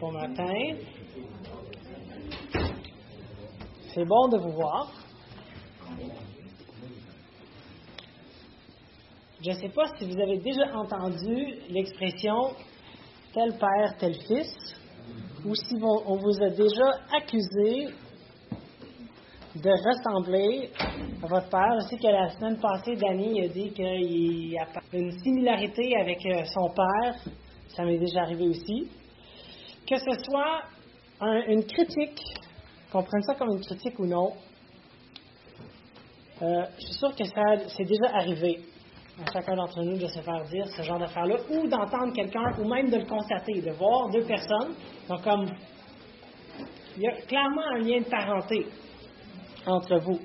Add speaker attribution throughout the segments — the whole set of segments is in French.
Speaker 1: Bon matin. C'est bon de vous voir. Je ne sais pas si vous avez déjà entendu l'expression tel père, tel fils, ou si on vous a déjà accusé de ressembler à votre père. Je sais que la semaine passée, Danny a dit qu'il a une similarité avec euh, son père. Ça m'est déjà arrivé aussi. Que ce soit une critique, qu'on prenne ça comme une critique ou non, euh, je suis sûr que ça c'est déjà arrivé à chacun d'entre nous de se faire dire ce genre d'affaires-là, ou d'entendre quelqu'un, ou même de le constater, de voir deux personnes. Donc, comme, il y a clairement un lien de parenté entre vous.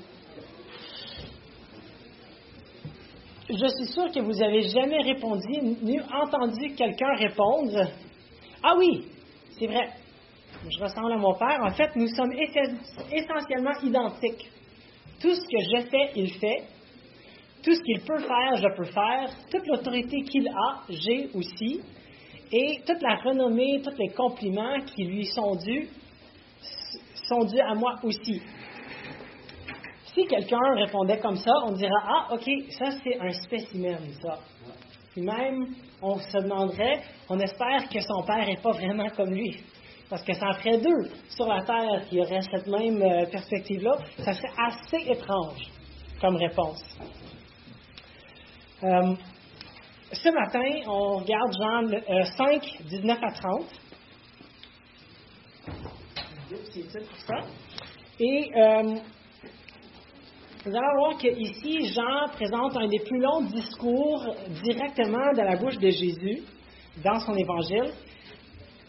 Speaker 1: Je suis sûr que vous n'avez jamais répondu, ni entendu quelqu'un répondre Ah oui, c'est vrai, je ressemble à mon père. En fait, nous sommes essentiellement identiques. Tout ce que je fais, il fait. Tout ce qu'il peut faire, je peux faire. Toute l'autorité qu'il a, j'ai aussi. Et toute la renommée, tous les compliments qui lui sont dus, sont dus à moi aussi si quelqu'un répondait comme ça, on dirait Ah, OK, ça c'est un spécimen, ça. Puis même, on se demanderait, on espère que son père n'est pas vraiment comme lui. Parce que ça ferait deux sur la Terre qui auraient cette même euh, perspective-là. Ça serait assez étrange comme réponse. Euh, ce matin, on regarde Jean 5, 19 euh, à 30. Et nous allons voir qu'ici, Jean présente un des plus longs discours directement de la bouche de Jésus dans son évangile,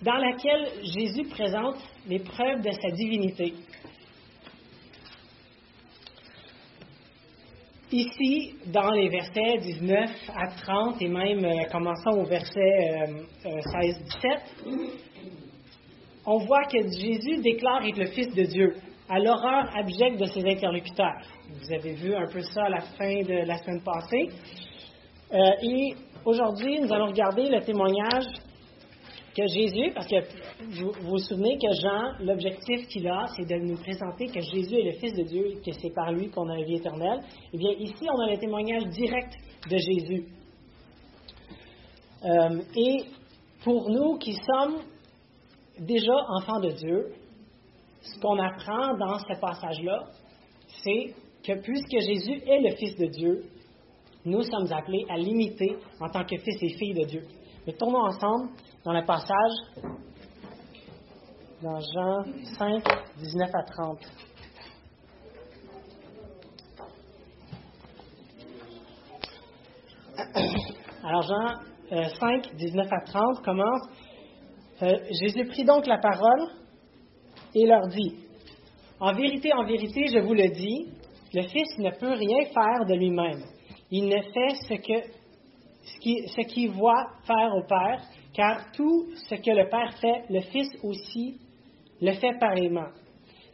Speaker 1: dans laquelle Jésus présente les preuves de sa divinité. Ici, dans les versets 19 à 30 et même euh, commençant au verset 16-17, euh, euh, on voit que Jésus déclare être le Fils de Dieu à l'horreur abjecte de ses interlocuteurs. Vous avez vu un peu ça à la fin de la semaine passée. Euh, et aujourd'hui, nous allons regarder le témoignage que Jésus, parce que vous vous, souvenez que Jean, l'objectif qu'il a, c'est de nous présenter que Jésus est le Fils de Dieu et que c'est par lui qu'on a la vie éternelle. Eh bien, ici, on a le témoignage direct de Jésus. Euh, et pour nous qui sommes déjà enfants de Dieu, ce qu'on apprend dans ce passage-là, c'est que puisque Jésus est le Fils de Dieu, nous sommes appelés à l'imiter en tant que fils et filles de Dieu. Mais tournons ensemble dans le passage dans Jean 5, 19 à 30. Alors Jean 5, euh, 19 à 30 commence. Euh, Jésus prit donc la parole et leur dit, En vérité, en vérité, je vous le dis, le Fils ne peut rien faire de lui-même. Il ne fait ce que ce qu'il voit faire au Père, car tout ce que le Père fait, le Fils aussi le fait pareillement.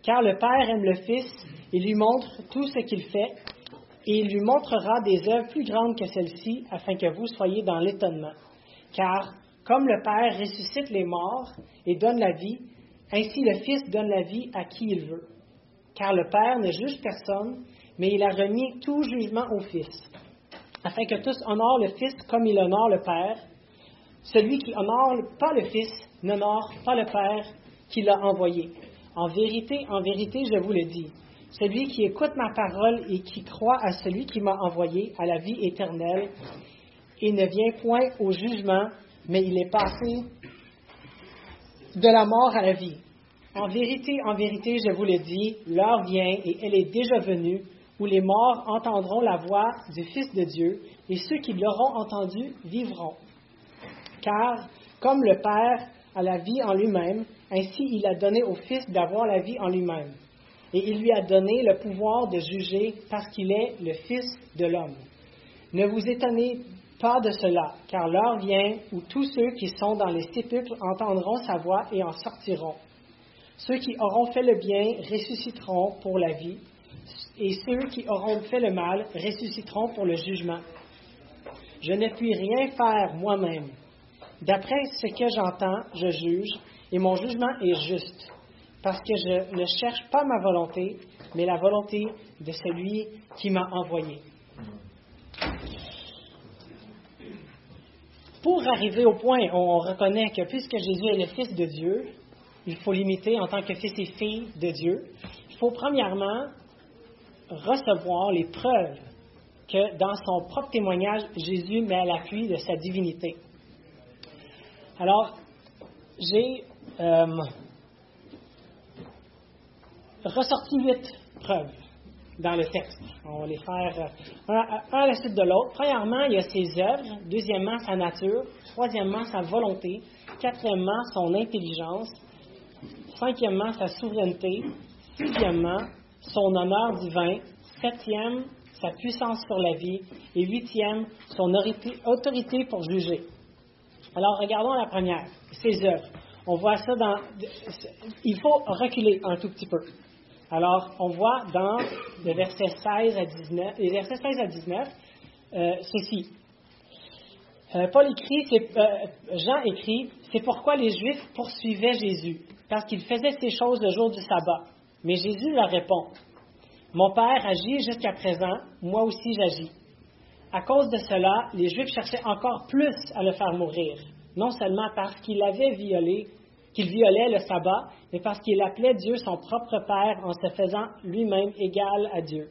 Speaker 1: Car le Père aime le Fils et lui montre tout ce qu'il fait, et il lui montrera des œuvres plus grandes que celles-ci, afin que vous soyez dans l'étonnement. Car comme le Père ressuscite les morts et donne la vie, ainsi le Fils donne la vie à qui il veut. Car le Père ne juge personne, mais il a remis tout jugement au Fils, afin que tous honorent le Fils comme il honore le Père. Celui qui honore pas le Fils n'honore pas le Père qui l'a envoyé. En vérité, en vérité, je vous le dis, celui qui écoute ma parole et qui croit à celui qui m'a envoyé à la vie éternelle, il ne vient point au jugement, mais il est passé de la mort à la vie. En vérité, en vérité, je vous le dis, l'heure vient et elle est déjà venue où les morts entendront la voix du Fils de Dieu et ceux qui l'auront entendu vivront. Car comme le Père a la vie en lui-même, ainsi il a donné au Fils d'avoir la vie en lui-même. Et il lui a donné le pouvoir de juger parce qu'il est le Fils de l'homme. Ne vous étonnez pas de cela, car l'heure vient où tous ceux qui sont dans les sépulcres entendront sa voix et en sortiront. Ceux qui auront fait le bien ressusciteront pour la vie, et ceux qui auront fait le mal ressusciteront pour le jugement. Je ne puis rien faire moi-même. D'après ce que j'entends, je juge, et mon jugement est juste, parce que je ne cherche pas ma volonté, mais la volonté de celui qui m'a envoyé. Pour arriver au point où on reconnaît que puisque Jésus est le Fils de Dieu, il faut l'imiter en tant que fils et fille de Dieu, il faut premièrement recevoir les preuves que dans son propre témoignage, Jésus met à l'appui de sa divinité. Alors, j'ai euh, ressorti huit preuves dans le texte. On va les faire euh, un à la suite de l'autre. Premièrement, il y a ses œuvres. Deuxièmement, sa nature. Troisièmement, sa volonté. Quatrièmement, son intelligence. Cinquièmement, sa souveraineté. Sixièmement, son honneur divin. Septième, sa puissance sur la vie. Et huitième, son autorité pour juger. Alors, regardons la première, ses œuvres. On voit ça dans. Il faut reculer un tout petit peu. Alors, on voit dans le verset 16 à 19, les versets 16 à 19 euh, ceci. Euh, Paul écrit, euh, Jean écrit, c'est pourquoi les Juifs poursuivaient Jésus, parce qu'il faisait ces choses le jour du sabbat. Mais Jésus leur répond, Mon Père agit jusqu'à présent, moi aussi j'agis. À cause de cela, les Juifs cherchaient encore plus à le faire mourir, non seulement parce qu'il avait violé, qu'il violait le sabbat, mais parce qu'il appelait Dieu son propre Père en se faisant lui-même égal à Dieu.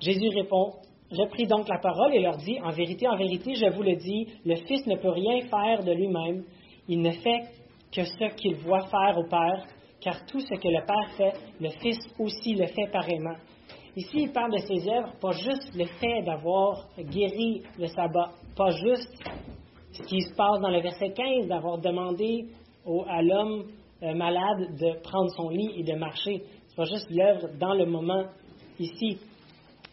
Speaker 1: Jésus répond, reprit donc la parole et leur dit, En vérité, en vérité, je vous le dis, le Fils ne peut rien faire de lui-même, il ne fait que ce qu'il voit faire au Père, car tout ce que le Père fait, le Fils aussi le fait pareillement. Ici, il parle de ses œuvres, pas juste le fait d'avoir guéri le sabbat, pas juste ce qui se passe dans le verset 15, d'avoir demandé à l'homme euh, malade de prendre son lit et de marcher. C'est pas juste l'œuvre dans le moment ici.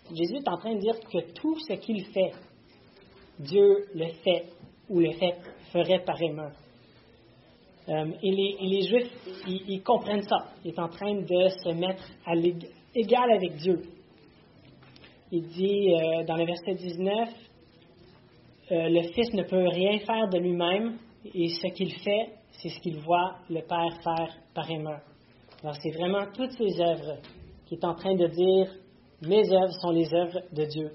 Speaker 1: Jésus est en train de dire que tout ce qu'il fait, Dieu le fait ou le fait ferait pareillement. Euh, et, les, Juifs, ils, comprennent ça. Ils est en train de se mettre à égal avec Dieu. Il dit euh, dans le verset 19, euh, le Fils ne peut rien faire de lui-même et ce qu'il fait, c'est ce qu'il voit le Père faire pareillement. Alors c'est vraiment toutes ces œuvres qui est en train de dire, mes œuvres sont les œuvres de Dieu.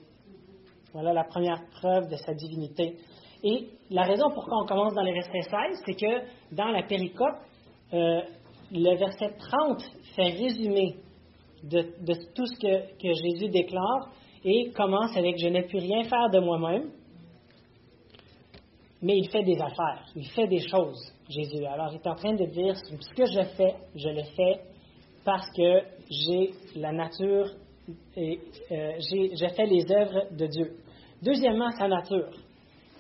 Speaker 1: Voilà la première preuve de sa divinité. Et la raison pourquoi on commence dans le verset 16, c'est que dans la péricope, euh, le verset 30 fait résumé de, tout ce que, Jésus déclare et commence avec Je n'ai pu rien faire de moi-même, mais il fait des affaires, il fait des choses, Jésus. Alors il est en train de dire Ce que je fais, je le fais parce que j'ai la nature et euh, j'ai fait les œuvres de Dieu. Deuxièmement, sa nature.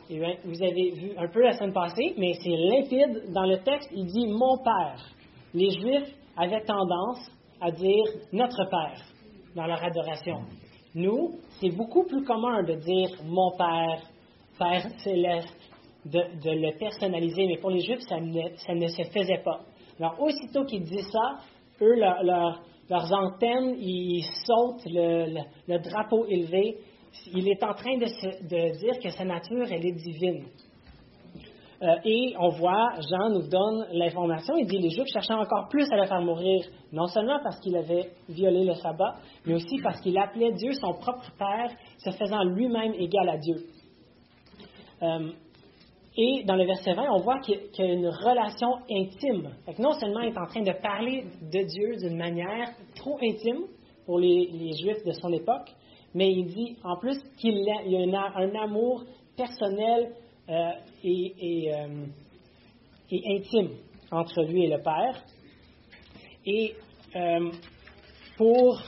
Speaker 1: Vous avez vu un peu la semaine passée, mais c'est limpide. Dans le texte, il dit Mon Père. Les Juifs avaient tendance à dire notre Père dans leur adoration. Nous, c'est beaucoup plus commun de dire mon Père, Père céleste, de, le personnaliser, mais pour les Juifs, ça ne, se faisait pas. Alors, aussitôt qu'ils disent ça, eux, leurs antennes, ils sautent le, drapeau élevé. Il est en train de, dire que sa nature, elle est divine. Euh, et on voit, Jean nous donne l'information, il dit les Juifs cherchaient encore plus à le faire mourir, non seulement parce qu'il avait violé le sabbat, mais aussi parce qu'il appelait Dieu son propre Père, se faisant lui-même égal à Dieu. Euh, et dans le verset 20, on voit qu'il y a une relation intime. non seulement il est en train de parler de Dieu d'une manière trop intime pour les, Juifs de son époque, mais il dit en plus qu'il y a un amour personnel euh, euh, et, intime entre lui et le Père. Et euh, pour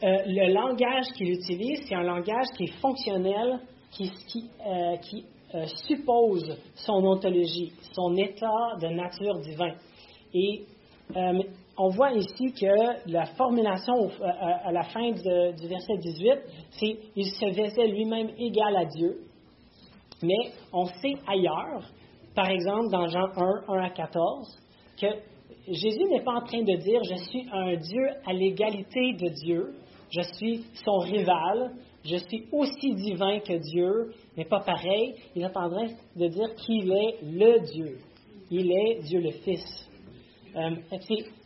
Speaker 1: le langage qu'il utilise, c'est un langage qui est fonctionnel, qui, suppose son ontologie, son état de nature divin. Et on voit ici que la formulation à, la fin du verset 18, c'est il se faisait lui-même égal à Dieu. Mais on sait ailleurs, par exemple dans Jean 1, 1 à 14, que Jésus n'est pas en train de dire je suis un Dieu à l'égalité de Dieu, je suis son rival, je suis aussi divin que Dieu, mais pas pareil. Il est en train de dire qu'il est le Dieu. Il est Dieu le Fils. Euh,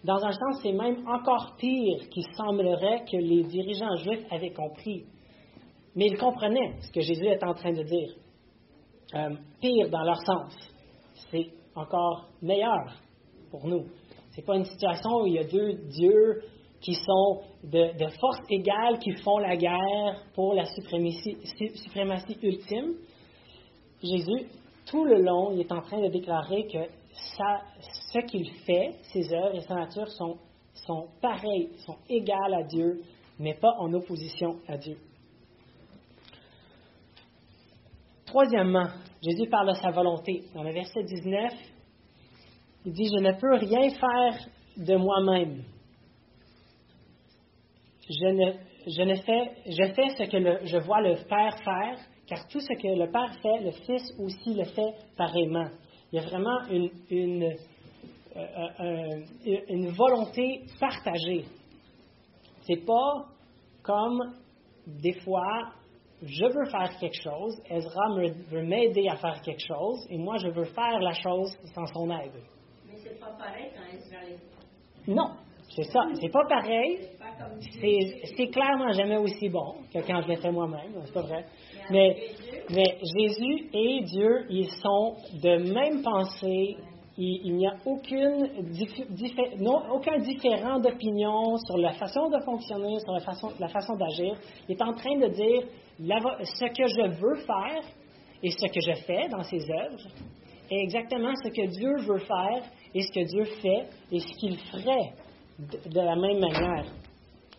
Speaker 1: dans un sens, c'est même encore pire qu'il semblerait que les dirigeants juifs avaient compris. Mais ils comprenaient ce que Jésus est en train de dire. Euh, pire dans leur sens. C'est encore meilleur pour nous. Ce n'est pas une situation où il y a deux dieux qui sont de, de force égale, qui font la guerre pour la suprématie, suprématie ultime. Jésus, tout le long, il est en train de déclarer que ce qu'il fait, ses œuvres et sa nature sont, sont pareilles, sont égales à Dieu, mais pas en opposition à Dieu. Troisièmement, Jésus parle de sa volonté. Dans le verset 19, il dit, Je ne peux rien faire de moi-même. Je, ne, fais ce que je vois le Père faire, car tout ce que le Père fait, le Fils aussi le fait pareillement. Il y a vraiment une, une, euh, euh, une volonté partagée. C'est pas comme des fois, je veux faire quelque chose, Ezra veut m'aider à faire quelque chose, et moi je veux faire la chose sans son aide.
Speaker 2: Mais c'est pas pareil quand Ezra
Speaker 1: Non, c'est ça. C'est pas pareil. C'est clairement jamais aussi bon que quand je l'ai fait moi-même. C'est pas vrai. Mais, Jésus et Dieu, ils sont de même pensée. Il, n'y a aucun différent d'opinion sur la façon de fonctionner, sur la façon, la façon d'agir. Il est en train de dire ce que je veux faire et ce que je fais dans ses œuvres est exactement ce que Dieu veut faire et ce que Dieu fait et ce qu'il ferait de, la même manière.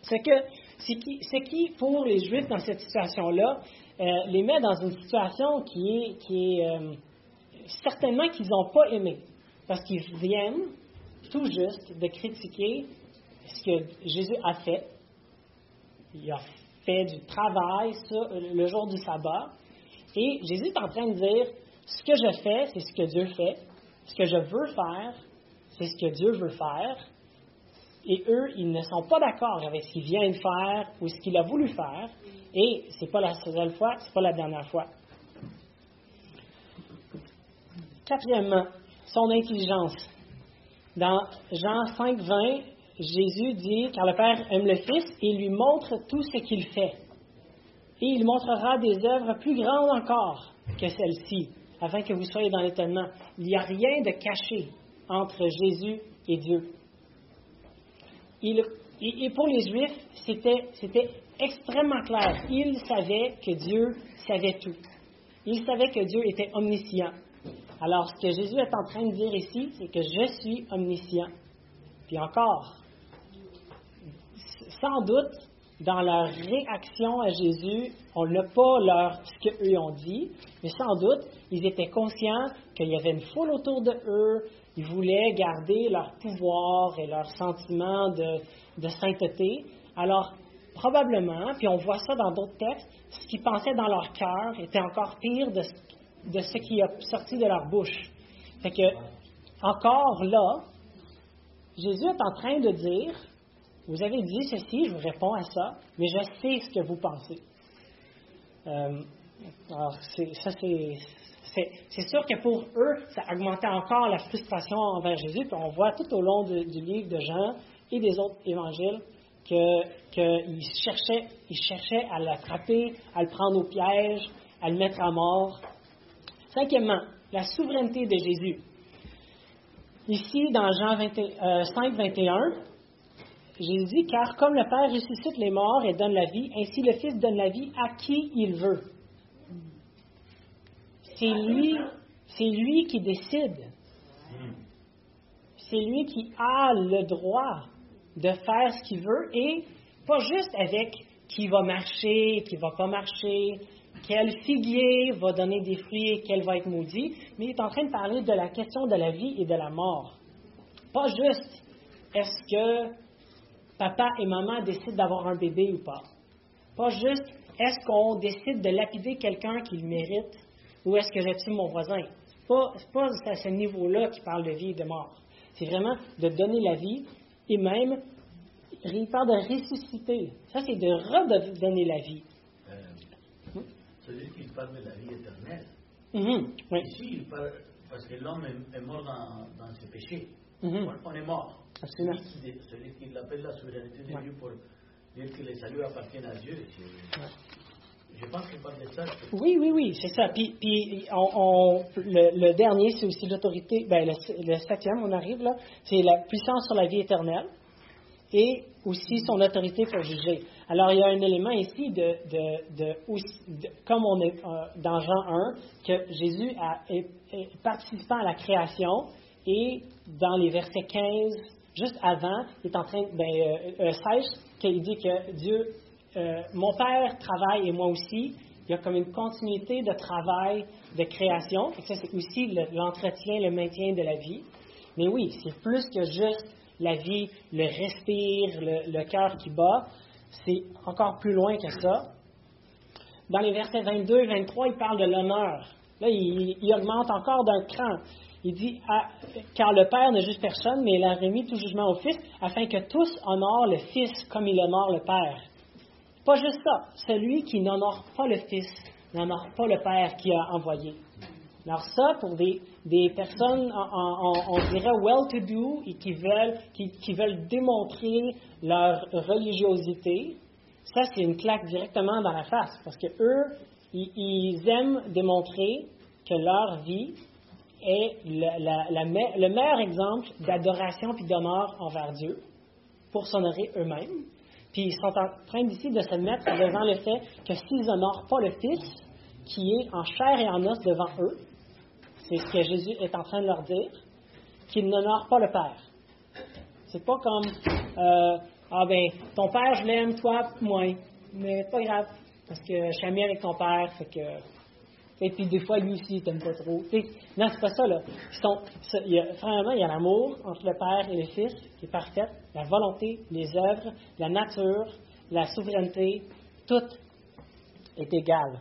Speaker 1: Ce, que, ce, qui, pour les Juifs dans cette situation-là, euh, les met dans une situation qui est, qui euh, certainement qu'ils n'ont pas aimé, parce qu'ils viennent tout juste de critiquer ce que Jésus a fait. Il a fait du travail sur le jour du sabbat. Et Jésus est en train de dire, ce que je fais, c'est ce que Dieu fait. Ce que je veux faire, c'est ce que Dieu veut faire et eux, ils ne sont pas d'accord avec ce qu'il vient de faire ou ce qu'il a voulu faire, et ce n'est pas la seule fois, ce n'est pas la dernière fois. Quatrièmement, son intelligence. Dans Jean 5, 20, Jésus dit, car le Père aime le Fils et lui montre tout ce qu'il fait. Et il montrera des œuvres plus grandes encore que celles-ci, afin que vous soyez dans l'étonnement. Il n'y a rien de caché entre Jésus et Dieu et pour les Juifs, c'était extrêmement clair. Ils savaient que Dieu savait tout. Ils savaient que Dieu était omniscient. Alors, ce que Jésus est en train de dire ici, c'est que je suis omniscient. Puis encore, sans doute, dans leur réaction à Jésus, on n'a pas leur, ce qu'eux ont dit, mais sans doute, ils étaient conscients qu'il y avait une foule autour de eux, ils voulaient garder leur pouvoir et leur sentiment de, sainteté. Alors, probablement, puis on voit ça dans d'autres textes, ce qu'ils pensaient dans leur cœur était encore pire de, ce qui a sorti de leur bouche. Fait que, encore là, Jésus est en train de dire, vous avez dit ceci, je vous réponds à ça, mais je sais ce que vous pensez. Euh, alors, ça, c'est c'est sûr que pour eux, ça augmentait encore la frustration envers Jésus. Puis on voit tout au long du livre de Jean et des autres évangiles qu'ils cherchaient, cherchaient à l'attraper, à le prendre au piège, à le mettre à mort. Cinquièmement, la souveraineté de Jésus. Ici, dans Jean 5, 21, euh, Jésus dit, car comme le Père ressuscite les morts et donne la vie, ainsi le Fils donne la vie à qui il veut. C'est lui, c'est lui qui décide. C'est lui qui a le droit de faire ce qu'il veut et pas juste avec qui va marcher, qui va pas marcher, quel figuier va donner des fruits et quel va être maudit, mais il est en train de parler de la question de la vie et de la mort. Pas juste est-ce que papa et maman décident d'avoir un bébé ou pas. Pas juste est-ce qu'on décide de lapider quelqu'un qui le mérite ou est-ce que j'estime mon voisin? Ce n'est pas, à ce niveau-là qui parle de vie et de mort. C'est vraiment de donner la vie et même, il parle de ressusciter. Ça, c'est de redonner la vie.
Speaker 3: C'est-à-dire qu'il parle de la vie éternelle.
Speaker 1: Mhm, oui.
Speaker 3: Ici, il parle, parce que l'homme est, est mort dans, dans ses péchés.
Speaker 1: Mhm.
Speaker 3: On, on est mort.
Speaker 1: Absolument.
Speaker 3: Celui qui, celui qui appelle la souveraineté de
Speaker 1: Ouais.
Speaker 3: Dieu pour dire que les saluts appartiennent à Dieu.
Speaker 1: Ouais.
Speaker 3: Je pense qu'il parle de ça.
Speaker 1: Oui, oui, oui, c'est ça. Puis, puis on, on- le, le dernier, c'est aussi l'autorité. Ben, le, le septième, on arrive là, c'est la puissance sur la vie éternelle et aussi son autorité pour juger. Alors, il y a un élément ici de, de, de- comme on est euh, dans Jean 1, que Jésus a, est, est participant à la création et dans les versets 15, juste avant, il est en train, ben, euh, euh, 16, qu'il dit que Dieu, euh, mon Père travaille et moi aussi. Il y a comme une continuité de travail, de création. Ça, c'est aussi le- l'entretien, le maintien de la vie. Mais oui, c'est plus que juste la vie, le respire, le, cœur qui bat. C'est encore plus loin que ça. Dans les versets 22 et 23, il parle de l'honneur. Là, il augmente encore d'un cran. Il dit Ah, Car le Père ne juge personne, mais il a remis tout jugement au Fils, afin que tous honorent le Fils comme il honore le Père. Pas juste ça. Celui qui n'honore pas le Fils n'honore pas le Père qui a envoyé. Alors ça, pour des, des personnes, on dirait well-to-do et qui veulent, qui, qui veulent démontrer leur religiosité, ça c'est une claque directement dans la face, parce que eux, ils aiment démontrer que leur vie est le, meilleur exemple d'adoration puis d'honneur envers Dieu pour s'honorer eux-mêmes. Puis ils sont en train d'ici de se mettre devant le fait que s'ils n'honorent pas le Fils, qui est en chair et en os devant eux, c'est ce que Jésus est en train de leur dire, qu'ils n'honorent pas le Père. C'est pas comme euh, Ah ben, ton Père, je l'aime, toi, moins. Mais pas grave, parce que je suis ami avec ton Père, fait que. Et puis des fois, lui aussi, il t'aime pas trop. Tu sais, non, c'est pas ça, là. Il y a, l'amour entre le Père et le Fils qui est parfait, la volonté, les œuvres, la nature, la souveraineté, tout est égal.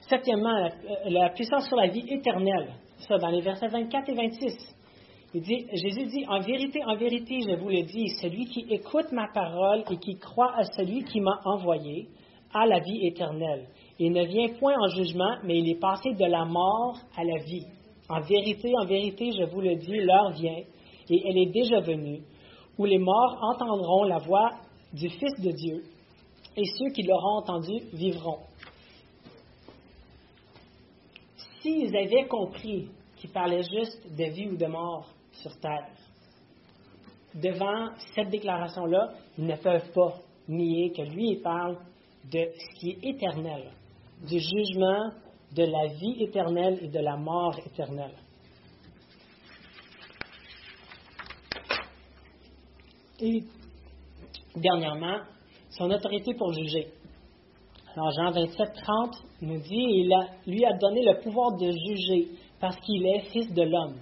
Speaker 1: Septièmement, la, euh, la puissance sur la vie éternelle. Ça, dans les versets 24 et 26. Il dit, Jésus dit, en vérité, en vérité, je vous le dis, celui qui écoute ma parole et qui croit à celui qui m'a envoyé a la vie éternelle. Il ne vient point en jugement, mais il est passé de la mort à la vie. En vérité, en vérité, je vous le dis, l'heure vient, et elle est déjà venue, où les morts entendront la voix du Fils de Dieu, et ceux qui l'auront entendu vivront. S'ils avaient compris qu'il parlait juste de vie ou de mort sur terre, devant cette déclaration-là, ils ne peuvent pas nier que lui, il parle de ce qui est éternel, du jugement, de la vie éternelle et de la mort éternelle. Et dernièrement, son autorité pour juger. Alors Jean 27, 30 nous dit, il lui a donné le pouvoir de juger parce qu'il est fils de l'homme.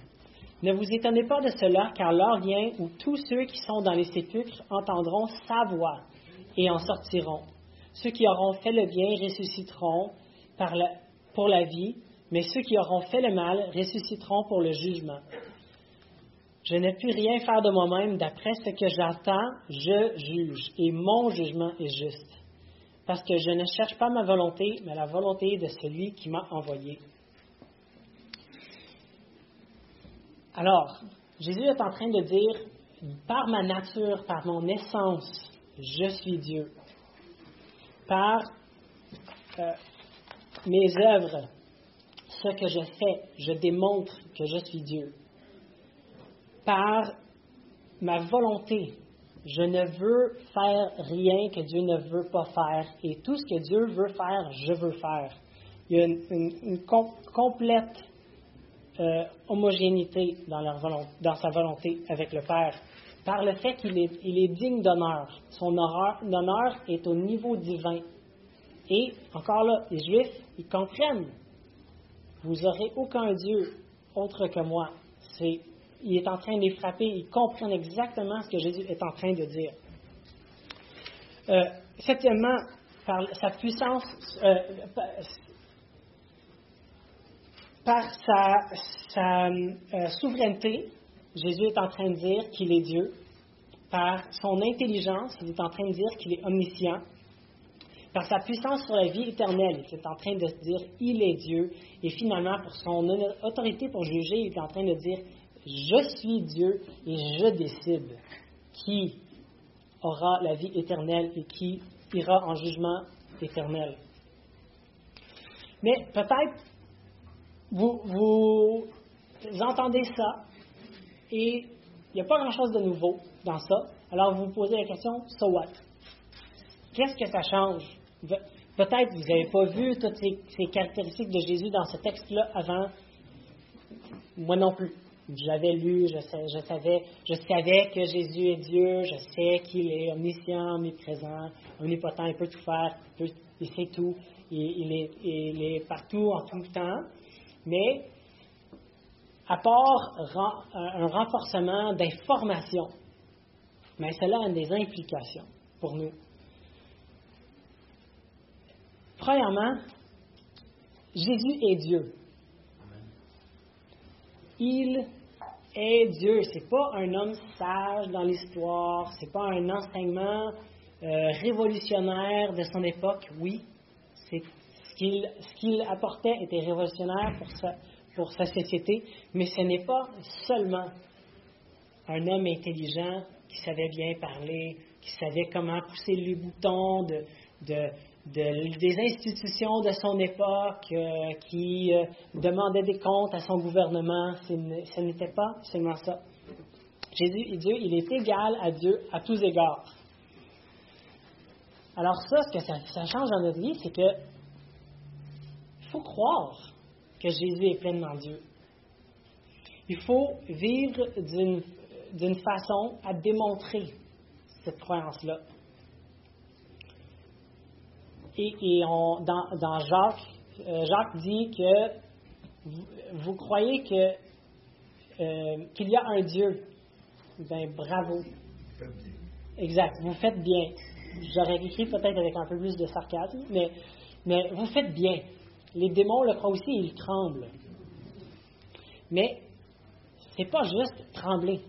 Speaker 1: Ne vous étonnez pas de cela, car l'heure vient où tous ceux qui sont dans les sépulcres entendront sa voix et en sortiront. Ceux qui auront fait le bien ressusciteront pour la vie, mais ceux qui auront fait le mal ressusciteront pour le jugement. Je ne puis rien faire de moi-même, d'après ce que j'entends, je juge, et mon jugement est juste. Parce que je ne cherche pas ma volonté, mais la volonté de celui qui m'a envoyé. Alors, Jésus est en train de dire, par ma nature, par mon essence, je suis Dieu. Par euh, mes œuvres, ce que je fais, je démontre que je suis Dieu. Par ma volonté, je ne veux faire rien que Dieu ne veut pas faire. Et tout ce que Dieu veut faire, je veux faire. Il y a une, une- une com- complète euh, homogénéité dans sa volonté avec le Père. Par le fait qu'il est, il est digne d'honneur. Son honneur, est au niveau divin. Et, encore là, les Juifs, ils comprennent. Vous aurez aucun Dieu autre que moi. C'est, il est en train de les frapper. Ils comprennent exactement ce que Jésus est en train de dire. Euh, septièmement, par sa puissance, euh, par sa, sa, euh, souveraineté, Jésus est en train de dire qu'il est Dieu. Par son intelligence, il est en train de dire qu'il est omniscient. par sa puissance sur la vie éternelle, il est en train de dire il est Dieu. Et finalement, pour son autorité pour juger, il est en train de dire je suis Dieu et je décide qui aura la vie éternelle et qui ira en jugement éternel. Mais peut-être vous, vous entendez ça et il n'y a pas grand-chose de nouveau dans ça. Alors vous vous posez la question, so what? Qu'est-ce que ça change? Peut-être vous n'avez pas vu toutes ces, caractéristiques de Jésus dans ce texte-là avant. Moi non plus. J'avais lu, je, je, savais, je savais que Jésus est Dieu, je sais qu'il est omniscient, omniprésent, omnipotent, il peut tout faire, il, sait tout, il, est, il est partout en tout temps. Mais à part un renforcement d'information, mais cela a des implications pour nous. Premièrement, Jésus est Dieu. Il est Dieu. Ce n'est pas un homme sage dans l'histoire, ce n'est pas un enseignement euh, révolutionnaire de son époque. Oui, c'est ce qu'il apportait était révolutionnaire pour sa, pour sa société, mais ce n'est pas seulement un homme intelligent qui savait bien parler, qui savait comment pousser les boutons de, des institutions de son époque, euh, qui euh, demandait des comptes à son gouvernement. Ce n'était pas seulement ça. Jésus Dieu, il est égal à Dieu à tous égards. Alors ça, ce que ça, ça change dans notre vie, c'est que faut croire que Jésus est pleinement Dieu. Il faut vivre d'une façon à démontrer cette croyance-là. Et, dans, Jacques, euh, Jacques dit que vous, croyez que euh, qu'il y a un Dieu. Ben bravo. Exact. Vous faites bien. J'aurais écrit peut-être avec un peu plus de sarcasme, mais, mais vous faites bien. Les démons le croient aussi, ils tremblent. Mais ce n'est pas juste trembler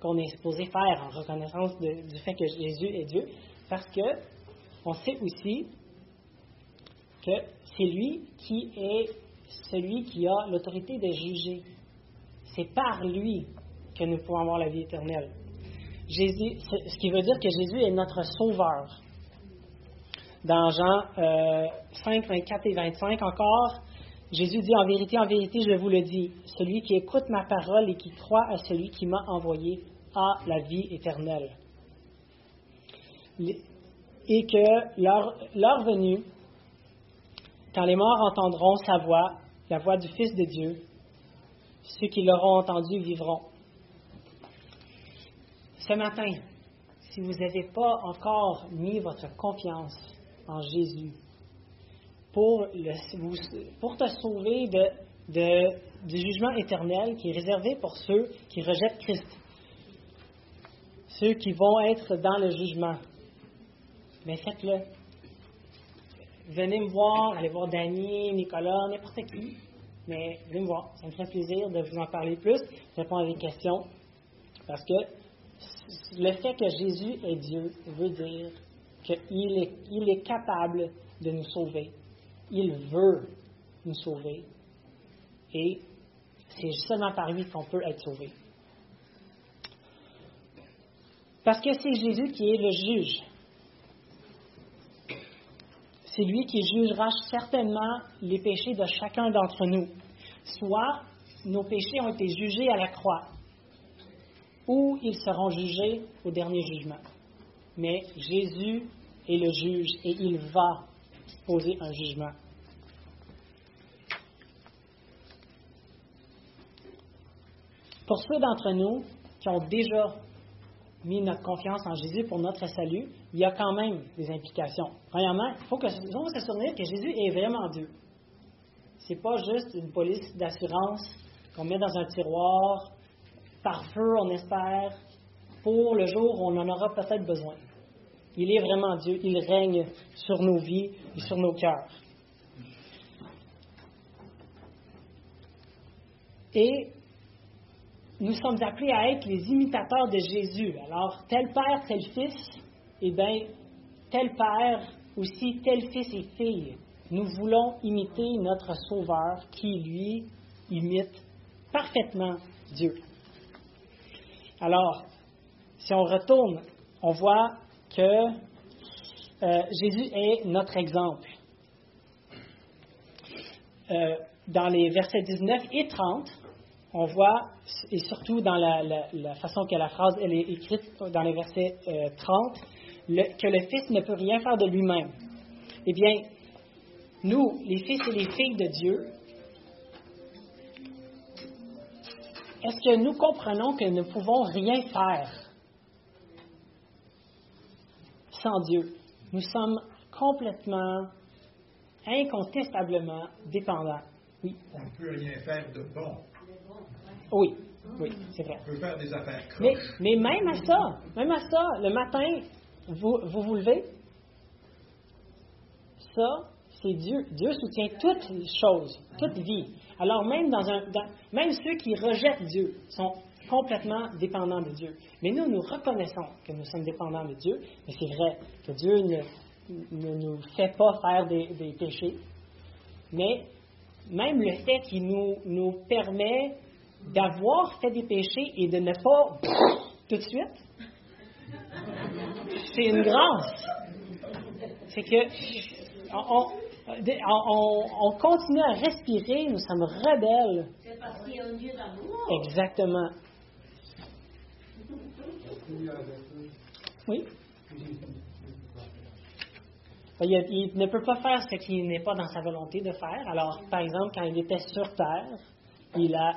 Speaker 1: qu'on est supposé faire en reconnaissance du fait que Jésus est Dieu, parce que on sait aussi que c'est lui qui est celui qui a l'autorité de juger. C'est par lui que nous pouvons avoir la vie éternelle. Ce qui veut dire que Jésus est notre sauveur dans Jean 5, euh, 24 et 25 encore, Jésus dit en vérité, en vérité, je vous le dis, celui qui écoute ma parole et qui croit à celui qui m'a envoyé a la vie éternelle. Et que leur, venue, quand les morts entendront sa voix, la voix du Fils de Dieu, ceux qui l'auront entendu vivront. Ce matin, si vous n'avez pas encore mis votre confiance en Jésus pour, te sauver du jugement éternel qui est réservé pour ceux qui rejettent Christ, ceux qui vont être dans le jugement. Mais faites-le. Venez me voir, allez voir Danny, Nicolas, n'importe qui. Mais venez me voir. Ça me ferait plaisir de vous en parler plus, répondre à des questions. Parce que le fait que Jésus est Dieu veut dire qu'il est, capable de nous sauver. Il veut nous sauver. Et c'est seulement par lui qu'on peut être sauvé. Parce que c'est Jésus qui est le juge. C'est lui qui jugera certainement les péchés de chacun d'entre nous. Soit nos péchés ont été jugés à la croix, ou ils seront jugés au dernier jugement mais Jésus est le juge et il va poser un jugement. Pour ceux d'entre nous qui ont déjà mis notre confiance en Jésus pour notre salut, il y a quand même des implications. Premièrement, il faut, que, faut se souvenir que Jésus est vraiment Dieu. Ce n'est pas juste une police d'assurance qu'on met dans un tiroir, par feu, on espère, pour le jour où on en aura peut-être besoin. Il est vraiment Dieu, il règne sur nos vies et sur nos cœurs. Et nous sommes appelés à être les imitateurs de Jésus. Alors, tel Père, tel Fils, eh bien, tel Père aussi, tels fils et filles, nous voulons imiter notre Sauveur qui, lui, imite parfaitement Dieu. Alors, si on retourne, on voit que euh, Jésus est notre exemple. Euh, dans les versets 19 et 30, on voit, et surtout dans la, façon que la phrase est écrite dans les versets 30, euh, que le Fils ne peut rien faire de lui-même. Eh bien, nous, les fils et les filles de Dieu, est-ce que nous comprenons que nous ne pouvons rien faire? Sans Dieu? Nous sommes complètement, incontestablement dépendants.
Speaker 4: Oui. On ne peut rien faire de bon.
Speaker 1: Oui, oui, c'est vrai.
Speaker 4: On peut faire des affaires
Speaker 1: mais, mais, même à ça, même à ça, le matin, vous vous, vous levez, ça, c'est Dieu. Dieu soutient toutes choses, toute vie. Alors même, dans un, même ceux qui rejettent Dieu sont complètement dépendants de Dieu. Mais nous, nous reconnaissons que nous sommes dépendants de Dieu, mais c'est vrai que Dieu ne, ne, nous fait pas faire des, des, péchés. Mais même le fait qu'il nous, nous permet d'avoir fait des péchés et de ne pas tout de suite, c'est une grâce. C'est que on, on, continue à respirer, nous sommes rebelles.
Speaker 2: C'est parce qu'il y a un Dieu d'amour.
Speaker 1: Exactement. Oui. Il, ne peut pas faire ce qu'il n'est pas dans sa volonté de faire. Alors, par exemple, quand il était sur Terre, il a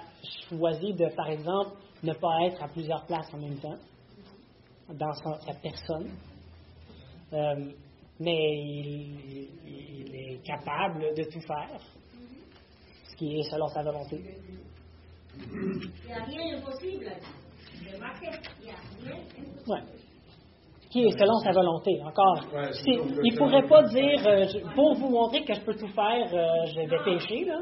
Speaker 1: choisi de, par exemple, ne pas être à plusieurs places en même temps, dans sa, personne. Euh, mais il, est capable de tout faire, ce qui est selon sa volonté.
Speaker 2: Il n'y a rien d'impossible.
Speaker 1: Ouais. Qui est selon sa volonté, encore. il ne pourrait pas dire, euh, pour vous montrer que je peux tout faire, euh, je vais pécher, là.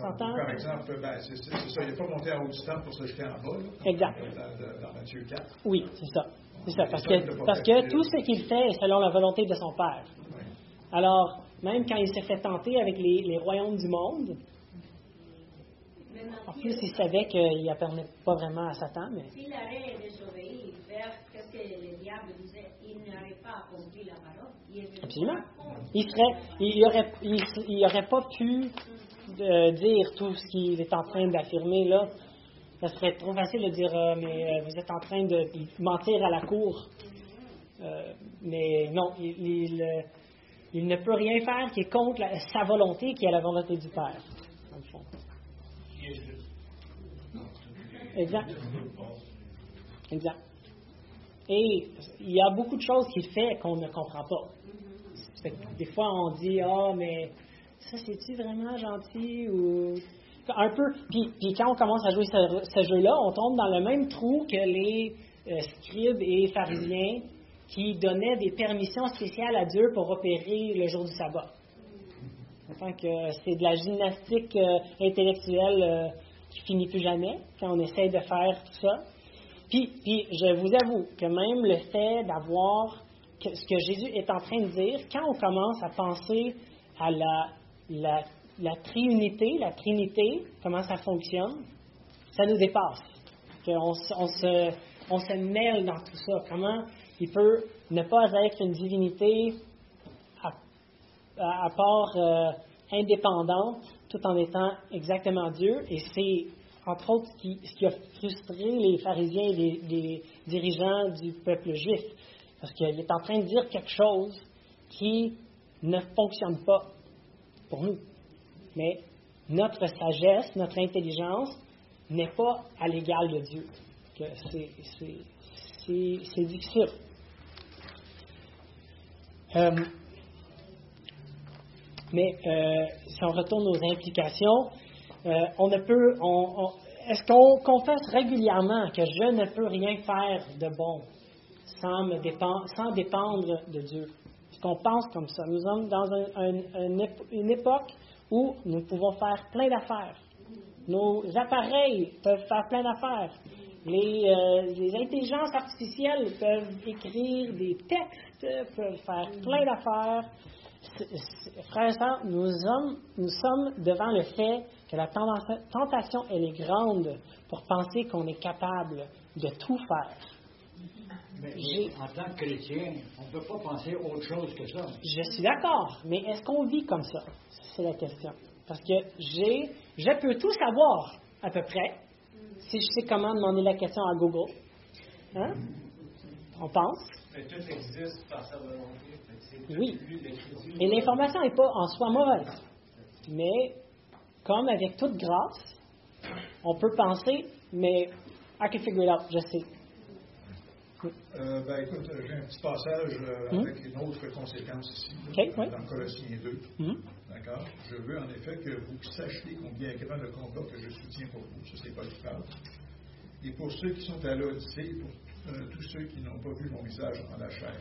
Speaker 4: s'entend? Par exemple, ben, c'est ça, il n'est pas monté en haut du temple pour se jeter en bas,
Speaker 1: Exact.
Speaker 4: Dans, dans Matthieu 4.
Speaker 1: Oui, c'est ça. C'est ça, parce que, parce que tout ce qu'il fait est selon la volonté de son Père. Alors, même quand il s'est fait tenter avec les, royaumes du monde, en plus, il savait qu'il n'appartenait pas vraiment à Satan. Mais...
Speaker 2: S'il avait désobéi vers ce que le diable disait, il n'aurait pas accompli la parole.
Speaker 1: Absolument. Il serait, il aurait, il, aurait pas pu euh, dire tout ce qu'il est en train d'affirmer là ça serait trop facile de dire, euh, mais euh, vous êtes en train de mentir à la cour. Mais non, il, il, ne peut rien faire qui est contre sa volonté, qui est la volonté du Père, dans le fond. Exact. Exact. Et il y a beaucoup de choses qu'il fait qu'on ne comprend pas. Des fois, on dit, ah, mais ça, c'est-tu vraiment gentil ou un peu. Puis, quand on commence à jouer ce, jeu-là, on tombe dans le même trou que les euh, scribes et pharisiens qui donnaient des permissions spéciales à Dieu pour opérer le jour du sabbat. Que c'est de la gymnastique euh, intellectuelle euh, qui finit plus jamais quand on essaie de faire tout ça. Puis, puis je vous avoue que même le fait d'avoir ce que Jésus est en train de dire, quand on commence à penser à la, la la triunité, la trinité, comment ça fonctionne, ça nous dépasse. On, on, se, on se mêle dans tout ça. Comment il peut ne pas être une divinité à, part euh, indépendante, tout en étant exactement Dieu. Et c'est, entre autres, ce qui, a frustré les pharisiens et les, les dirigeants du peuple juif. Parce qu'il est en train de dire quelque chose qui ne fonctionne pas pour nous mais notre sagesse, notre intelligence n'est pas à l'égal de Dieu. C'est difficile. Euh, mais euh, si on retourne aux implications, euh, on ne peut. Est-ce qu'on confesse régulièrement que je ne peux rien faire de bon sans, me dépendre, sans dépendre de Dieu? Est-ce qu'on pense comme ça? Nous sommes dans une époque où nous pouvons faire plein d'affaires. Nos appareils peuvent faire plein d'affaires. Les, euh, les intelligences artificielles peuvent écrire des textes, peuvent faire plein d'affaires. Frères et sœurs, nous sommes, nous sommes devant le fait que la tentation, elle est grande pour penser qu'on est capable de tout faire.
Speaker 5: Mais en tant que chrétien, on ne peut pas penser autre chose que ça.
Speaker 1: Je suis d'accord, mais est-ce qu'on vit comme ça? C'est la question. Parce que j'ai, je peux tout savoir, à peu près, si je sais comment demander la question à Google. Hein? On pense.
Speaker 6: Mais tout existe par sa volonté. Fait que c'est
Speaker 1: Oui. Et l'information n'est pas en soi mauvaise. Mais, comme avec toute grâce, on peut penser, mais I can figure it out, je sais.
Speaker 4: Euh, ben, écoute, j'ai un petit passage euh,
Speaker 1: Mhm.
Speaker 4: avec une autre conséquence ici, là,
Speaker 1: Ok, oui.
Speaker 4: dans Colossiens 2.
Speaker 1: Mhm.
Speaker 4: D'accord? Je veux en effet que vous sachiez combien est grand le combat que je soutiens pour vous. Ça, c'est pas qui parle. Et pour ceux qui sont à l'Odyssée, pour euh, tous ceux qui n'ont pas vu mon visage en la chair,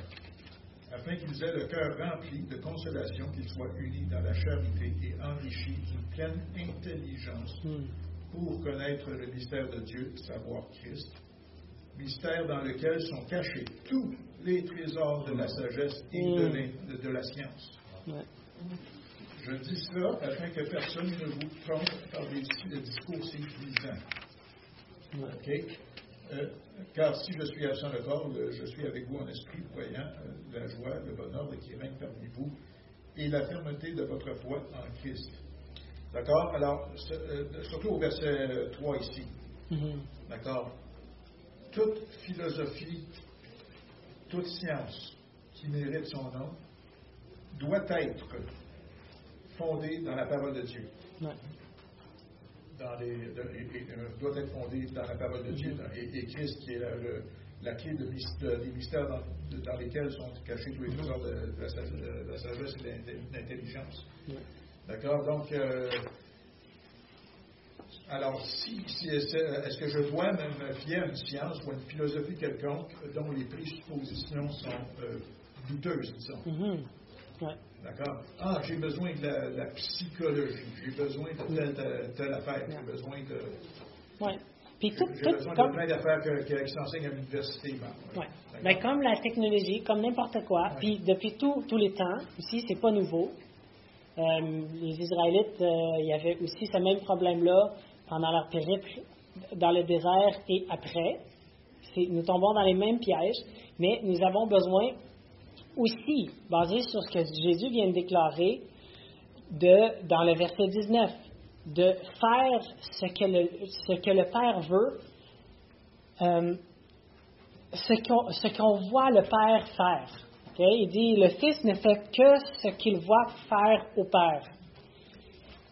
Speaker 4: afin qu'ils aient le cœur rempli de consolation, qu'ils soient unis dans la charité et enrichis d'une pleine intelligence
Speaker 1: Hmm.
Speaker 4: pour connaître le mystère de Dieu, savoir Christ, mystère dans lequel sont cachés tous les trésors de la sagesse et de,
Speaker 1: Mm.
Speaker 4: de- de la science.
Speaker 1: Ouais.
Speaker 4: Je dis cela afin que personne ne vous trompe par des discours séduisants.
Speaker 1: Ouais.
Speaker 4: Euh, car si je suis absent de corps, euh, je suis avec vous en esprit, voyant euh, la joie, le bonheur qui règne parmi vous et la fermeté de votre foi en Christ. D'accord? Alors, ce- euh, surtout au verset 3 ici.
Speaker 1: Mhm.
Speaker 4: D'accord? Toute philosophie, toute science qui mérite son nom doit être fondée dans la parole de Dieu.
Speaker 1: Ouais.
Speaker 4: Dans les, de- et- euh, doit être fondée dans la parole de Dieu. dans- et, et Christ qui est la, le- la clé de des mystères dans, lesquels sont cachés tous les trésors de, de la, sagesse et de l'in- de l'intelligence. D'accord? Donc, euh, alors, si, si- est-ce que je dois me fier à une science ou à une philosophie quelconque dont les présuppositions sont euh, douteuses, disons?
Speaker 1: Ouais.
Speaker 4: D'accord? Ah, j'ai besoin de la, de la psychologie, j'ai besoin de telle, telle, telle affaire, j'ai besoin de.
Speaker 1: Ouais. Puis tout, tout
Speaker 4: besoin
Speaker 1: comme,
Speaker 4: de plein d'affaires que- que- qui s'enseignent à l'université. ben, ouais.
Speaker 1: Ben, comme la technologie, comme n'importe quoi,
Speaker 4: Ouais.
Speaker 1: puis depuis tout- tous les temps, aussi, c'est pas nouveau. Euh, les Israélites, euh, il y avait aussi ce même problème-là pendant leur périple dans le désert et après. Nous tombons dans les mêmes pièges, mais nous avons besoin aussi, basé sur ce que Jésus vient de déclarer, dans le verset 19, de faire ce que le, ce que le Père veut, euh, ce qu'on voit le Père faire. Ok? Il dit, le Fils ne fait que ce qu'il voit faire au Père.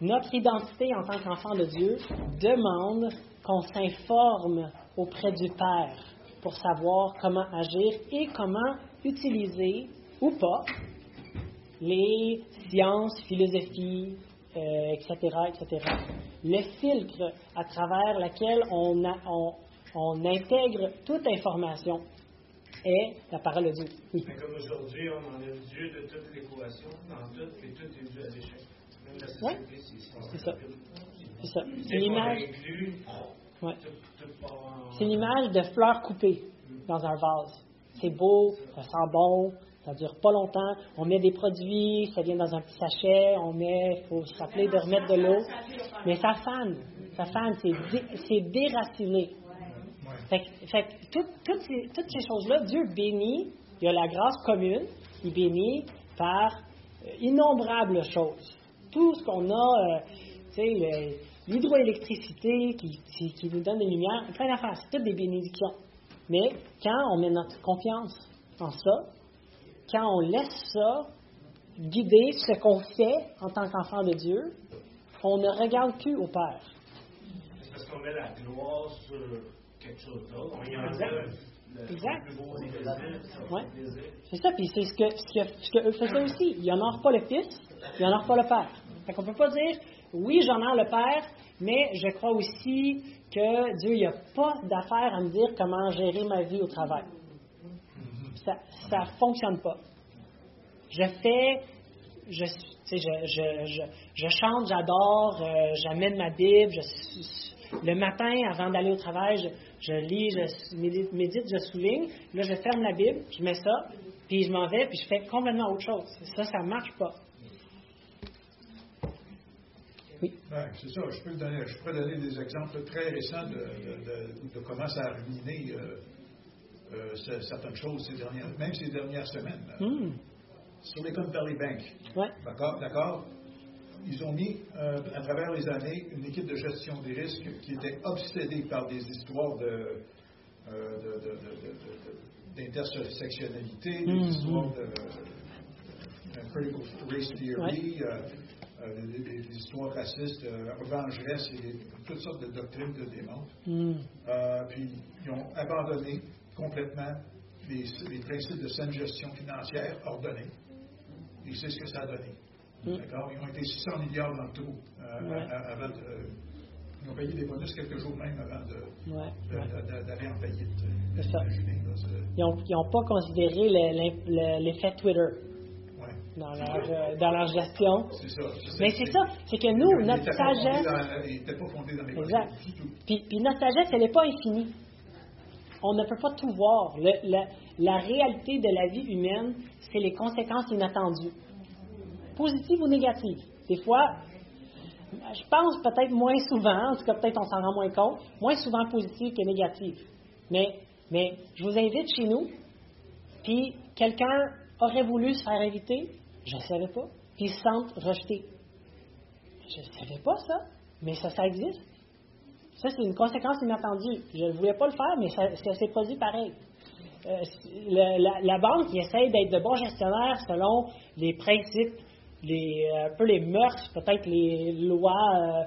Speaker 1: Notre identité en tant qu'enfant de Dieu demande qu'on s'informe auprès du Père pour savoir comment agir et comment utiliser ou pas les sciences, philosophies, euh, etc., etc. Le filtre à travers lequel on, a- on- on intègre toute information est la parole de Dieu. Oui.
Speaker 6: Mais comme aujourd'hui, on enlève Dieu de toute l'équation, dans tout, et tout est dû à l'échec. Même la
Speaker 1: Ouais.
Speaker 6: société, c'est
Speaker 1: C'est ça. C'est ça. C'est l'image.
Speaker 6: inclut,
Speaker 1: Ouais. C'est l'image de fleurs coupées dans un vase. C'est beau, ça sent bon, ça dure pas longtemps. On met des produits, ça vient dans un petit sachet, on met, il faut se rappeler de remettre de l'eau. Mais ça fane, ça fane, c'est dé- déraciné. Fait, toutes ces, choses-là, Dieu bénit, il y a la grâce commune, il bénit par euh, innombrables choses. Tout ce qu'on a, euh, tu sais, le- l'hydroélectricité qui, qui, qui nous donne des lumières, plein d'affaires, c'est toutes des bénédictions. Mais quand on met notre confiance en ça, quand on laisse ça guider ce qu'on fait en tant qu'enfant de Dieu, on ne regarde plus au Père.
Speaker 6: C'est parce qu'on met la gloire sur quelque chose d'autre.
Speaker 1: Exact. Ouais. C'est ça, puis c'est ce que, ce que, ce que eux faisaient aussi. Ils n'honorent pas le Fils, ils n'honorent pas le Père. Fait qu'on peut pas dire, oui, j'honore le Père, mais je crois aussi que Dieu, il n'y a pas d'affaire à me dire comment gérer ma vie au travail. Ça ne fonctionne pas. Je fais, je, je, je, je, je chante, j'adore, euh, j'amène ma Bible, je, le matin, avant d'aller au travail, je, lis, je médite, je souligne. Là, je ferme la Bible, je mets ça, puis je m'en vais, puis je fais complètement autre chose. Ça, ça marche pas.
Speaker 4: Ouais, c'est ça. Je peux, donner, je pourrais donner des exemples très récents de, de- de- de comment ça a ruiné euh, euh, ce- certaines choses ces dernières, même ces dernières semaines.
Speaker 1: Hmm.
Speaker 4: Sur les comptes Valley Bank.
Speaker 1: Ouais.
Speaker 4: D'accord? D'accord? Ils ont mis, euh, à travers les années, une équipe de gestion des risques qui était obsédée par des histoires de, d'intersectionnalité, des histoires de, critical race theory, euh, des, des- des histoires racistes, euh, vengeresse et toutes sortes de doctrines de démons.
Speaker 1: Hmm.
Speaker 4: Euh, puis ils ont abandonné complètement les, les principes de saine gestion financière ordonnés. Et c'est ce que ça a donné.
Speaker 1: Mm.
Speaker 4: D'accord? Ils ont été 600 milliards dans le trou euh,
Speaker 1: Ouais.
Speaker 4: avant de. euh, ils ont payé des bonus quelques jours même avant d'aller en faillite.
Speaker 1: Ils n'ont pas considéré l'effet Twitter. Dans leur, euh, dans leur gestion.
Speaker 4: C'est ça.
Speaker 1: Mais c'est ça, c'est que nous, notre sagesse,
Speaker 4: dans- Il n'était pas fondé dans les
Speaker 1: Exact.
Speaker 4: bonus du tout.
Speaker 1: puis, puis notre sagesse, elle n'est pas infinie. On ne peut pas tout voir. Le- la, la réalité de la vie humaine, c'est les conséquences inattendues, positives ou négatives. Des fois, je pense peut-être moins souvent, en tout cas peut-être on s'en rend moins compte, moins souvent positives que négatives. Mais, mais je vous invite chez nous, puis quelqu'un aurait voulu se faire inviter, je ne savais pas, puis il se sente rejeté. Je ne savais pas ça, mais ça, ça existe. Ça, c'est une conséquence inattendue. Je ne voulais pas le faire, mais ça, ça s'est produit pareil. Euh, la banque qui essaye d'être de bons gestionnaires selon les principes, les, euh, un peu les mœurs, peut-être les lois, euh,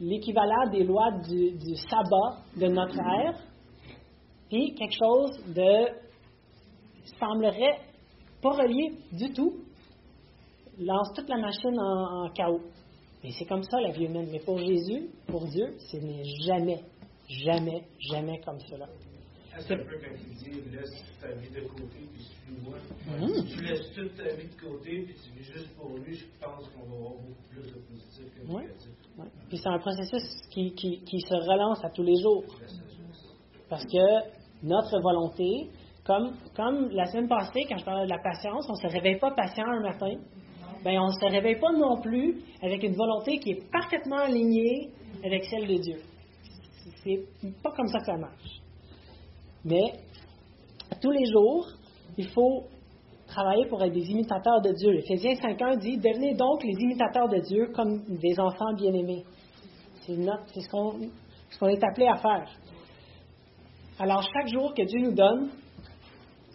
Speaker 1: l'équivalent des lois du, du sabbat de notre ère, puis quelque chose de semblerait pas relié du tout, lance toute la machine en, en chaos. Et c'est comme ça la vie humaine. Mais pour Jésus, pour Dieu, ce n'est jamais, jamais, jamais comme cela.
Speaker 6: C'est un peu quand il dit laisse ta vie de côté puis suis-moi. Si tu laisses toute ta vie de côté puis tu vis juste pour lui, je pense qu'on va avoir beaucoup plus de positif que de négatif.
Speaker 1: Ouais. Puis c'est un processus qui, qui- qui se relance à tous les jours. Parce que notre volonté, comme, comme la semaine passée, quand je parlais de la patience, on ne se réveille pas patient un matin. Ben, on ne se réveille pas non plus avec une volonté qui est parfaitement alignée avec celle de Dieu. C'est pas comme ça que ça marche. Mais tous les jours, il faut travailler pour être des imitateurs de Dieu. Éphésiens 5.1 dit Devenez donc les imitateurs de Dieu comme des enfants bien-aimés. C'est ce qu'on est appelé à faire. Alors, chaque jour que Dieu nous donne,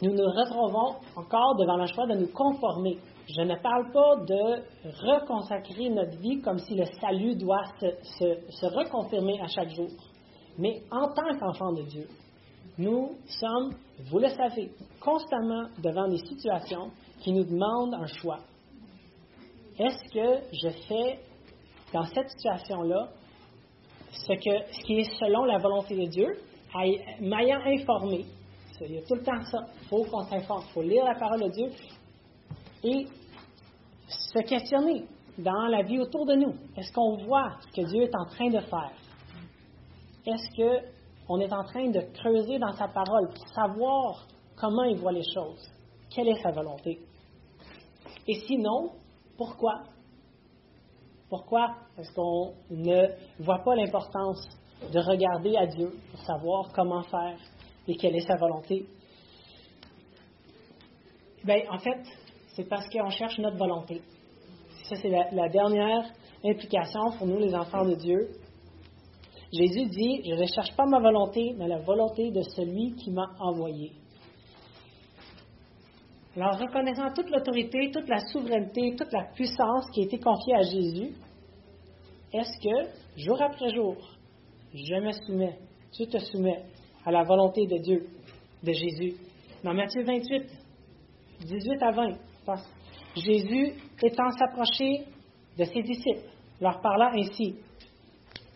Speaker 1: nous nous retrouvons encore devant le choix de nous conformer. Je ne parle pas de reconsacrer notre vie comme si le salut doit se, reconfirmer à chaque jour. Mais en tant qu'enfant de Dieu, nous sommes, vous le savez, constamment devant des situations qui nous demandent un choix. Est-ce que je fais dans cette situation-là ce, qui est selon la volonté de Dieu, m'ayant informé. Il y a tout le temps ça. Il faut qu'on s'informe. Il faut lire la parole de Dieu et se questionner dans la vie autour de nous. Est-ce qu'on voit ce que Dieu est en train de faire? Est-ce qu'on est en train de creuser dans sa parole pour savoir comment il voit les choses? Quelle est sa volonté? Et sinon, pourquoi? Pourquoi est-ce qu'on ne voit pas l'importance de regarder à Dieu pour savoir comment faire et quelle est sa volonté? Bien, en fait, c'est parce qu'on cherche notre volonté. Ça, c'est la, dernière implication pour nous, les enfants de Dieu. Jésus dit, je ne cherche pas ma volonté, mais la volonté de celui qui m'a envoyé. Alors, reconnaissant toute l'autorité, toute la souveraineté, toute la puissance qui a été confiée à Jésus, est-ce que, jour après jour, je me soumets, tu te soumets à la volonté de Dieu, de Jésus? Dans Matthieu 28, 18 à 20, Jésus étant s'approché de ses disciples, leur parlant ainsi,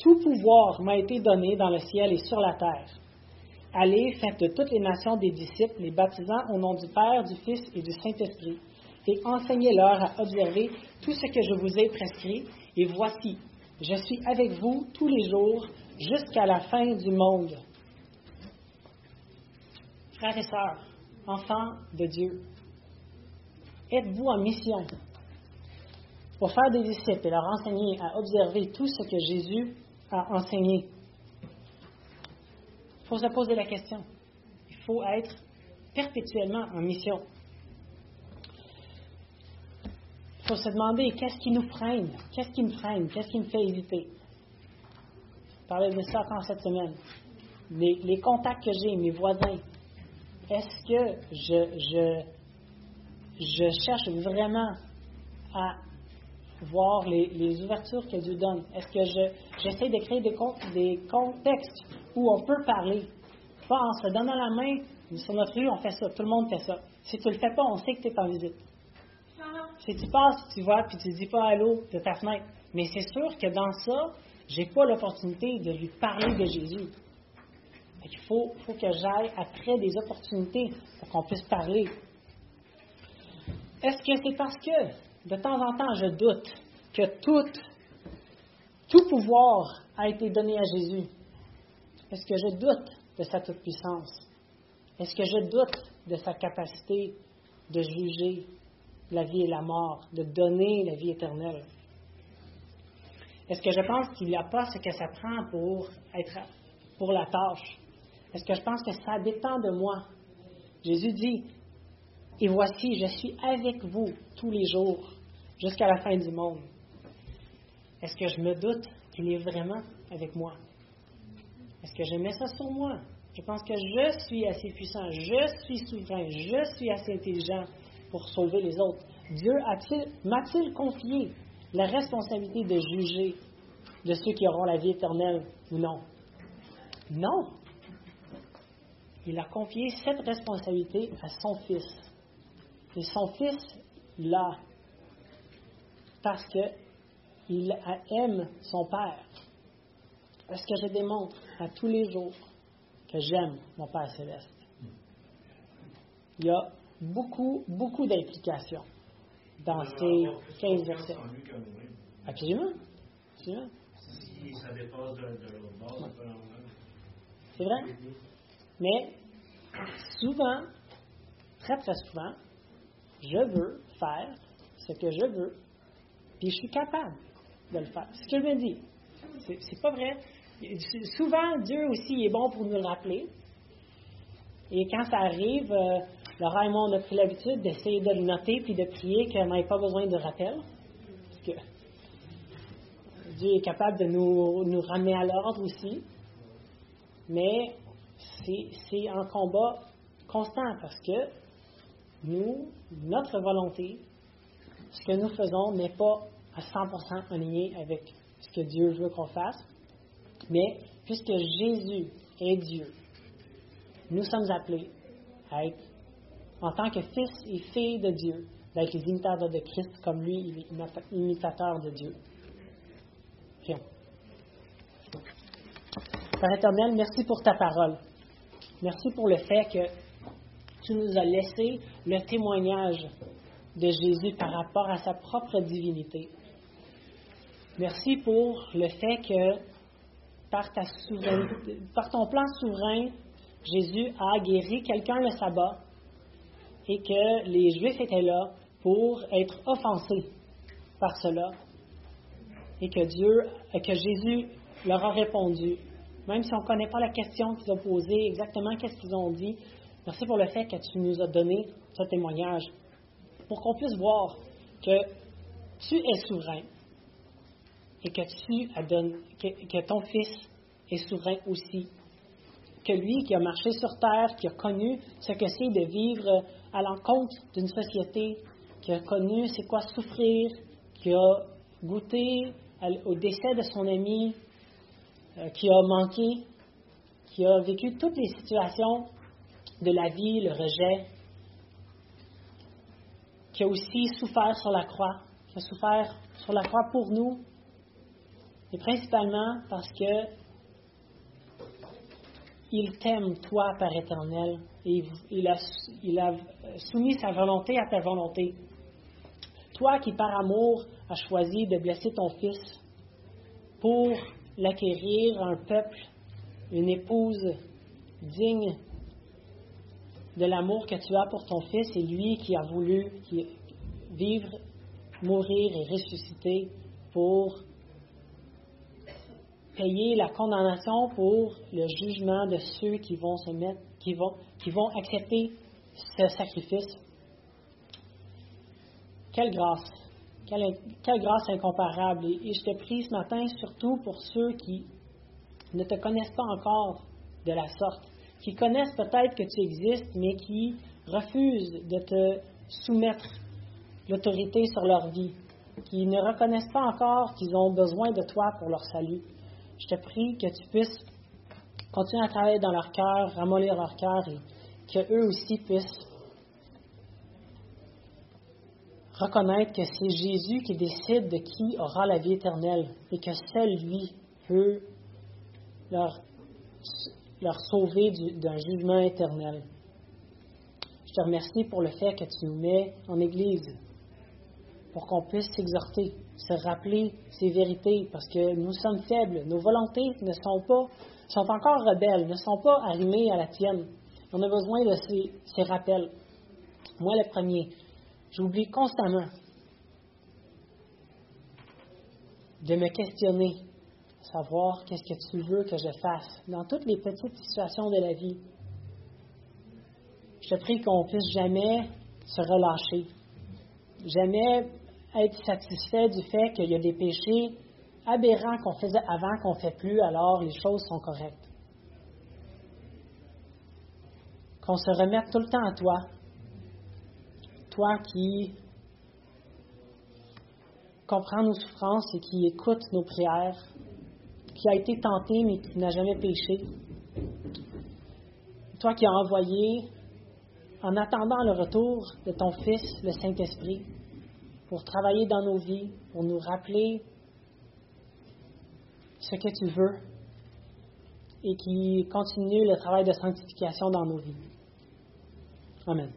Speaker 1: Tout pouvoir m'a été donné dans le ciel et sur la terre. Allez, faites de toutes les nations des disciples, les baptisant au nom du Père, du Fils et du Saint-Esprit, et enseignez-leur à observer tout ce que je vous ai prescrit, et voici, je suis avec vous tous les jours jusqu'à la fin du monde. Frères et sœurs, enfants de Dieu, êtes-vous en mission? Pour faire des disciples et leur enseigner à observer tout ce que Jésus a enseigné? Il faut se poser la question. Il faut être perpétuellement en mission. Il faut se demander qu'est-ce qui nous freine, qu'est-ce qui me freine, qu'est-ce qui me fait hésiter? Je parlais de ça encore cette semaine. Les, contacts que j'ai, mes voisins, est-ce que je, je cherche vraiment à voir les, ouvertures que Dieu donne? Est-ce que je, j'essaie de créer des, des contextes où on peut parler? Pas en se donnant la main, sur notre rue, on fait ça, tout le monde fait ça. Si tu le fais pas, on sait que tu es en visite. Si tu passes, tu vois, puis tu dis pas allô de ta fenêtre. Mais c'est sûr que dans ça, j'ai pas l'opportunité de lui parler de Jésus. Qu'il faut, faut que j'aille après des opportunités pour qu'on puisse parler. Est-ce que c'est parce que de temps en temps je doute que tout, pouvoir a été donné à Jésus? Est-ce que je doute de sa toute-puissance? Est-ce que je doute de sa capacité de juger la vie et la mort, de donner la vie éternelle? Est-ce que je pense qu'il n'y a pas ce que ça prend pour, être, pour la tâche? Est-ce que je pense que ça dépend de moi? Jésus dit, Et voici, je suis avec vous tous les jours, jusqu'à la fin du monde. Est-ce que je me doute qu'il est vraiment avec moi? Est-ce que je mets ça sur moi? Je pense que je suis assez puissant, je suis souverain, je suis assez intelligent pour sauver les autres. Dieu a-t-il, m'a-t-il confié la responsabilité de juger de ceux qui auront la vie éternelle ou non? Non. Il a confié cette responsabilité à son fils. Et son fils l'a parce qu'il aime son père. Parce que je démontre à tous les jours que j'aime mon Père céleste? Il y a beaucoup, beaucoup d'implications dans ces 15 versets. Absolument. Absolument.
Speaker 6: Si ça dépasse de, bord. C'est
Speaker 1: vrai. Mais souvent, très très souvent, je veux faire ce que je veux, puis je suis capable de le faire. Ce que je me dis. C'est, pas vrai. Souvent, Dieu aussi est bon pour nous le rappeler. Et quand ça arrive, euh, Laura et moi, on a pris l'habitude d'essayer de le noter puis de prier qu'on n'ait pas besoin de rappel. Que Dieu est capable de nous, ramener à l'ordre aussi. Mais c'est un combat constant parce que nous, notre volonté, ce que nous faisons n'est pas à 100% aligné avec ce que Dieu veut qu'on fasse. Mais puisque Jésus est Dieu, nous sommes appelés à être, en tant que fils et filles de Dieu, d'être les imitateurs de Christ comme lui, il est imitateur de Dieu. Père éternel, merci pour ta parole. Merci pour le fait que tu nous as laissé le témoignage de Jésus par rapport à sa propre divinité. Merci pour le fait que par, par ton plan souverain, Jésus a guéri quelqu'un le sabbat et que les Juifs étaient là pour être offensés par cela et que Dieu, que Jésus leur a répondu, même si on ne connaît pas la question qu'ils ont posée, exactement qu'est-ce qu'ils ont dit. Merci pour le fait que tu nous as donné ce témoignage pour qu'on puisse voir que tu es souverain et que que ton fils est souverain aussi. Que lui qui a marché sur terre, qui a connu ce que c'est de vivre à l'encontre d'une société, qui a connu c'est quoi souffrir, qui a goûté au décès de son ami, euh, qui a manqué, qui a vécu toutes les situations de la vie, le rejet, qui a aussi souffert sur la croix, qui a souffert sur la croix pour nous, et principalement parce que il t'aime, toi, Père éternel, et il a, il a soumis sa volonté à ta volonté. Toi qui, par amour, as choisi de blesser ton Fils pour l'acquérir un peuple, une épouse digne de l'amour que tu as pour ton fils et lui qui a voulu vivre, mourir et ressusciter pour payer la condamnation pour le jugement de ceux qui vont accepter ce sacrifice. Quelle grâce! Quelle, grâce incomparable. Et, je te prie ce matin surtout pour ceux qui ne te connaissent pas encore de la sorte, qui connaissent peut-être que tu existes, mais qui refusent de te soumettre l'autorité sur leur vie, qui ne reconnaissent pas encore qu'ils ont besoin de toi pour leur salut. Je te prie que tu puisses continuer à travailler dans leur cœur, ramollir leur cœur et qu'eux aussi puissent reconnaître que c'est Jésus qui décide de qui aura la vie éternelle et que seul lui peut leur, leur sauver d'un jugement éternel. Je te remercie pour le fait que tu nous mets en Église pour qu'on puisse s'exhorter, se rappeler ces vérités, parce que nous sommes faibles, nos volontés ne sont pas, sont encore rebelles, ne sont pas arrimées à la tienne. On a besoin de ces, ces rappels. Moi, le premier, J'oublie constamment de me questionner, savoir qu'est-ce que tu veux que je fasse dans toutes les petites situations de la vie. Je te prie qu'on puisse jamais se relâcher, jamais être satisfait du fait qu'il y a des péchés aberrants qu'on faisait avant qu'on ne fait plus, alors les choses sont correctes. Qu'on se remette tout le temps à toi, toi qui comprends nos souffrances et qui écoute nos prières, qui a été tenté mais qui n'a jamais péché. Toi qui as envoyé, en attendant le retour de ton Fils, le Saint-Esprit, pour travailler dans nos vies, pour nous rappeler ce que tu veux et qui continue le travail de sanctification dans nos vies. Amen.